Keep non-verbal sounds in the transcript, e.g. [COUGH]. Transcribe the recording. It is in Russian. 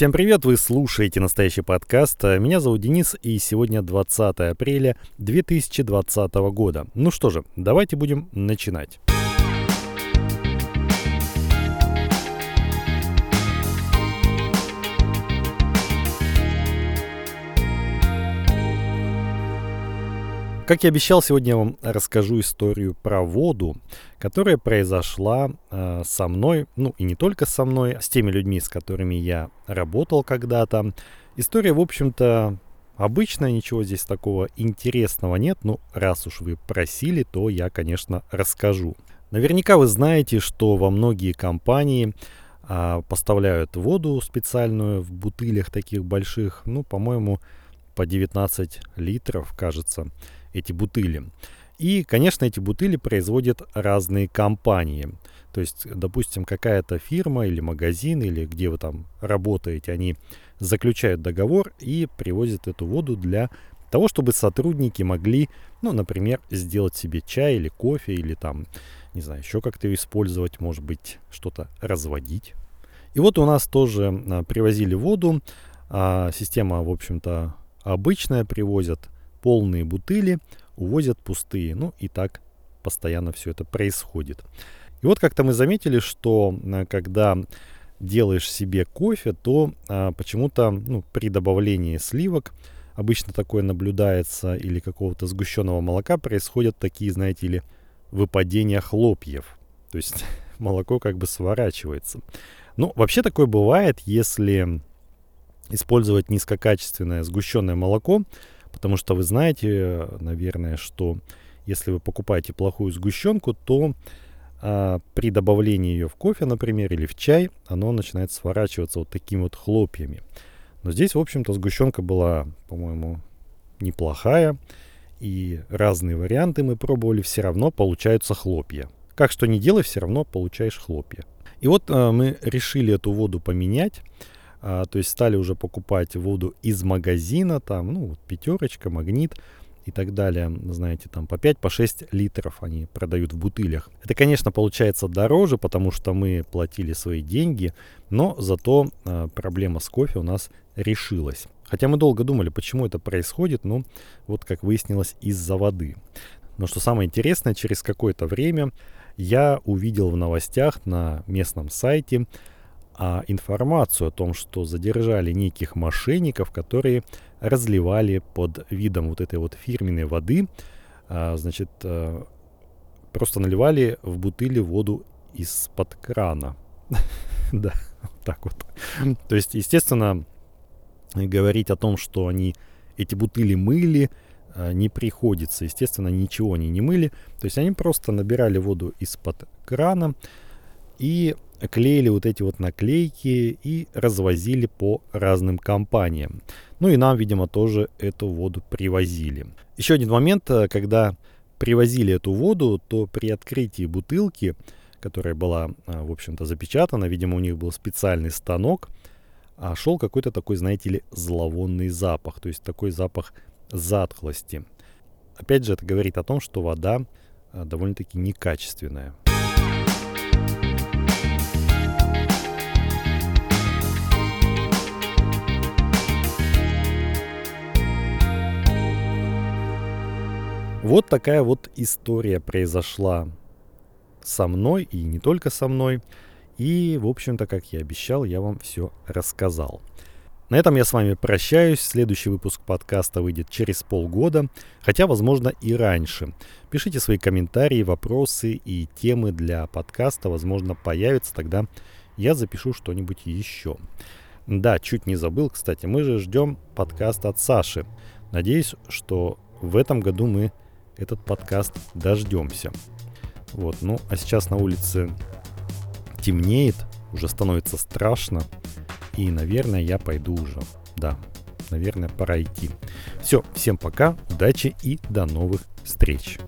Всем привет, вы слушаете настоящий подкаст. Меня зовут Денис, и сегодня 20 апреля 2020 года. Ну что же, давайте будем начинать. Как и обещал, сегодня я вам расскажу историю про воду, которая произошла э, со мной, ну и не только со мной, а с теми людьми, с которыми я работал когда-то. История, в общем-то, обычная, ничего здесь такого интересного нет, но раз уж вы просили, то я, конечно, расскажу. Наверняка вы знаете, что во многие компании а, поставляют воду специальную в бутылях таких больших, ну, по-моему, по 19 литров, кажется эти бутыли. И, конечно, эти бутыли производят разные компании. То есть, допустим, какая-то фирма или магазин, или где вы там работаете, они заключают договор и привозят эту воду для того, чтобы сотрудники могли, ну, например, сделать себе чай или кофе, или там, не знаю, еще как-то ее использовать, может быть, что-то разводить. И вот у нас тоже а, привозили воду. А, система, в общем-то, обычная, привозят полные бутыли, увозят пустые. Ну и так постоянно все это происходит. И вот как-то мы заметили, что э, когда делаешь себе кофе, то а, почему-то ну, при добавлении сливок обычно такое наблюдается или какого-то сгущенного молока происходят такие, знаете ли, выпадения хлопьев. То есть [LAUGHS] молоко как бы сворачивается. Ну, вообще такое бывает, если использовать низкокачественное сгущенное молоко, Потому что вы знаете, наверное, что если вы покупаете плохую сгущенку, то а, при добавлении ее в кофе, например, или в чай, оно начинает сворачиваться вот такими вот хлопьями. Но здесь, в общем-то, сгущенка была, по-моему, неплохая. И разные варианты мы пробовали, все равно получаются хлопья. Как что не делай, все равно получаешь хлопья. И вот а, мы решили эту воду поменять. А, то есть стали уже покупать воду из магазина, там, ну, вот пятерочка, магнит и так далее, знаете, там по 5, по 6 литров они продают в бутылях. Это, конечно, получается дороже, потому что мы платили свои деньги, но зато а, проблема с кофе у нас решилась. Хотя мы долго думали, почему это происходит, но вот как выяснилось, из-за воды. Но что самое интересное, через какое-то время я увидел в новостях на местном сайте а информацию о том, что задержали неких мошенников, которые разливали под видом вот этой вот фирменной воды, а, значит, а, просто наливали в бутыли воду из-под крана. [LAUGHS] Да, так вот. То есть, естественно, говорить о том, что они эти бутыли мыли, а, не приходится. Естественно, ничего они не мыли. То есть они просто набирали воду из-под крана и клеили вот эти вот наклейки и развозили по разным компаниям. Ну и нам, видимо, тоже эту воду привозили. Еще один момент, э, когда привозили эту воду, то при открытии бутылки, которая была, э, в общем-то, запечатана, видимо, у них был специальный станок, а шел какой-то такой, знаете ли, зловонный запах, то есть такой запах затхлости. Опять же, это говорит о том, что вода э, довольно-таки некачественная. Вот такая вот история произошла со мной и не только со мной. И, в общем-то, как я обещал, я вам все рассказал. На этом я с вами прощаюсь. Следующий выпуск подкаста выйдет через полгода, хотя, возможно, и раньше. Пишите свои комментарии, вопросы и темы для подкаста. Возможно, появятся, тогда я запишу что-нибудь еще. Да, чуть не забыл, кстати, мы же ждем подкаст от Саши. Надеюсь, что в этом году мы этот подкаст дождемся. Вот, ну, а сейчас на улице темнеет, уже становится страшно. И, наверное, я пойду уже. Да, наверное, пора идти. Все, всем пока, удачи и до новых встреч.